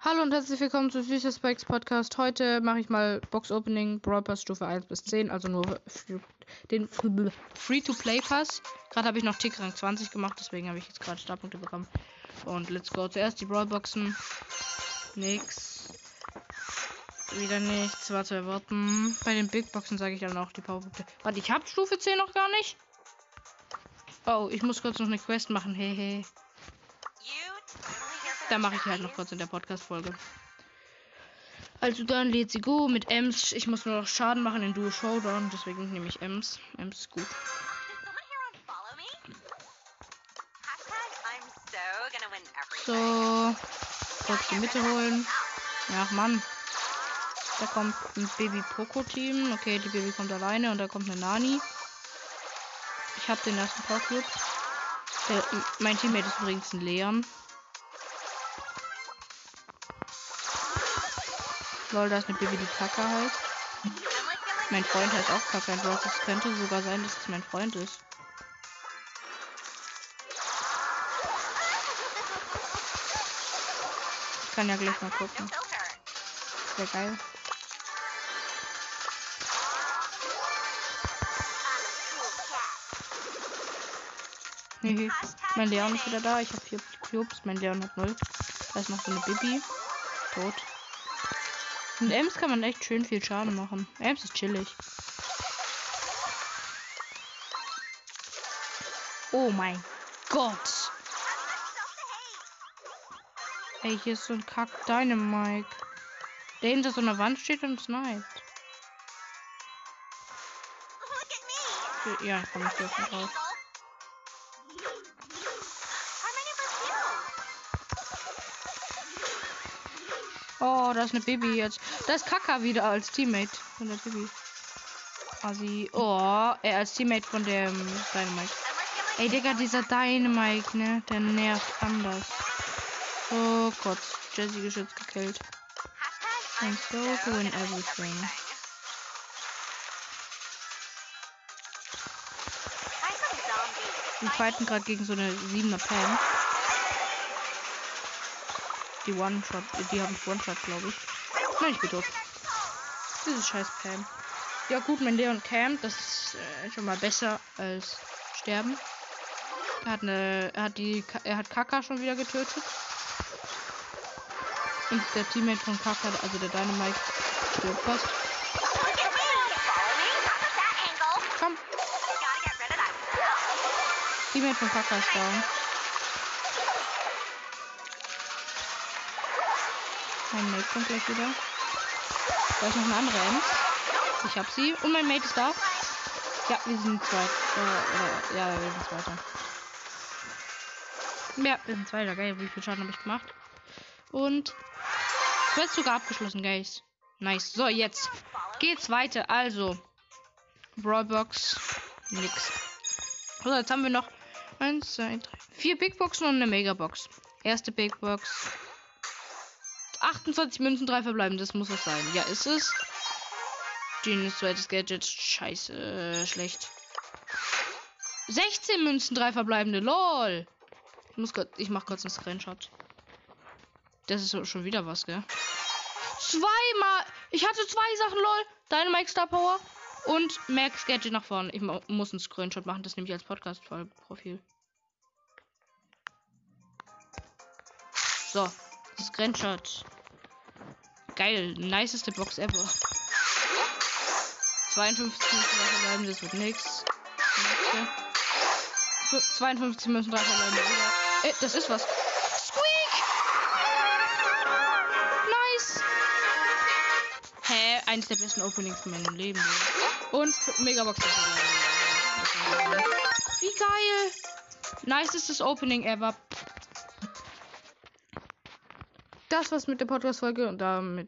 Hallo und herzlich willkommen zu Future Spikes Podcast. Heute mache ich mal Box Opening Brawl Pass Stufe 1 bis 10, also nur den Free-to-Play Pass. Gerade habe ich noch Tick Rang 20 gemacht, deswegen habe ich jetzt gerade Startpunkte bekommen. Und let's go. Zuerst die Brawl Boxen. Nix. Wieder nichts. Warte, warten. Bei den Big Boxen sage ich dann auch die Powerpunkte. Warte, ich habe Stufe 10 noch gar nicht. Oh, ich muss kurz noch eine Quest machen. Hehe. Da mache ich halt noch kurz in der Podcast-Folge. Also dann Let's Go mit Ems. Ich muss nur noch Schaden machen in Duo Showdown, deswegen nehme ich Ems. Ems ist gut. So, kurz die Mitte holen. Ja, Mann. Da kommt ein Baby Poco Team. Okay, die Baby kommt alleine und da kommt eine Nani. Ich habe den ersten Power Club. mein Teammate ist übrigens ein Leon. Lol, da ist eine Baby, die Kacke heißt. Mein Freund heißt auch Kacke. Es könnte sogar sein, dass es mein Freund ist. Ich kann ja gleich mal gucken. Sehr geil. Nee, mein Leon ist wieder da. Ich habe vier Cubes. Mein Leon hat null. Da ist noch so eine Bibi. Tot. Mit Ems kann man echt schön viel Schaden machen. Ems ist chillig. Oh mein Gott. Ey, hier ist so ein Kack Dynamike. Der hinter so einer Wand steht und sniped. Ja, komm ich hier drauf. Oh, da ist eine Baby jetzt. Da ist Kaka wieder als Teammate von der Baby. Asi. Oh, er als Teammate von dem Dynamite. Ey, Digga, dieser Dynamite, ne? Der nervt anders. Oh Gott. Jesse geschützt gekillt. And so win everything. Wir fighten gerade gegen so eine 7er Pam die One-Shot, die haben One-Shot, glaube ich. Nein, ich bin tot. Diese scheiß Pam. Ja gut, mein Leon camp, das ist äh, schon mal besser als sterben. Er hat eine, er hat die, er hat Kaka schon wieder getötet. Und der Teammate von Kaka, also der Dynamite, stirbt fast. Komm. Teammate von Kaka ist down. Mein Mate kommt gleich wieder. Da ist noch eine andere Ems. Ich hab sie. Und mein Mate ist da. Ja, wir sind zweit. Äh, äh, ja, wir sind zweiter. Ja, wir sind zweiter. Geil, wie viel Schaden habe ich gemacht? Und Quest sogar abgeschlossen, guys. Nice. So, jetzt geht's weiter. Also, Brawlbox, nix. So, jetzt haben wir noch 1, 2, 3, 4 Big Boxen und eine Megabox. Erste Big Box. 28 Münzen, 3 verbleiben. Das muss es sein. Ja, ist es. Genius zweites Gadget. Scheiße, äh, schlecht. 16 Münzen, 3 verbleibende. LOL. Ich muss grad, ich mach kurz einen Screenshot. Das ist schon wieder was, gell? Zweimal. Ich hatte zwei Sachen, lol. Dynamite Star Power und Max Gadget nach vorne. Ich muss einen Screenshot machen, das nehme ich als Podcast-Profil. So, Screenshot. Geil, niceste Box ever. 52 müssen drei verbleiben, das wird nix. 52 müssen drei verbleiben. Äh, das ist was. Squeak! Nice! Hä? Eins der besten Openings in meinem Leben. Und Megabox. Wie geil! Nicestes Opening ever. Das war's mit der Podcast-Folge und damit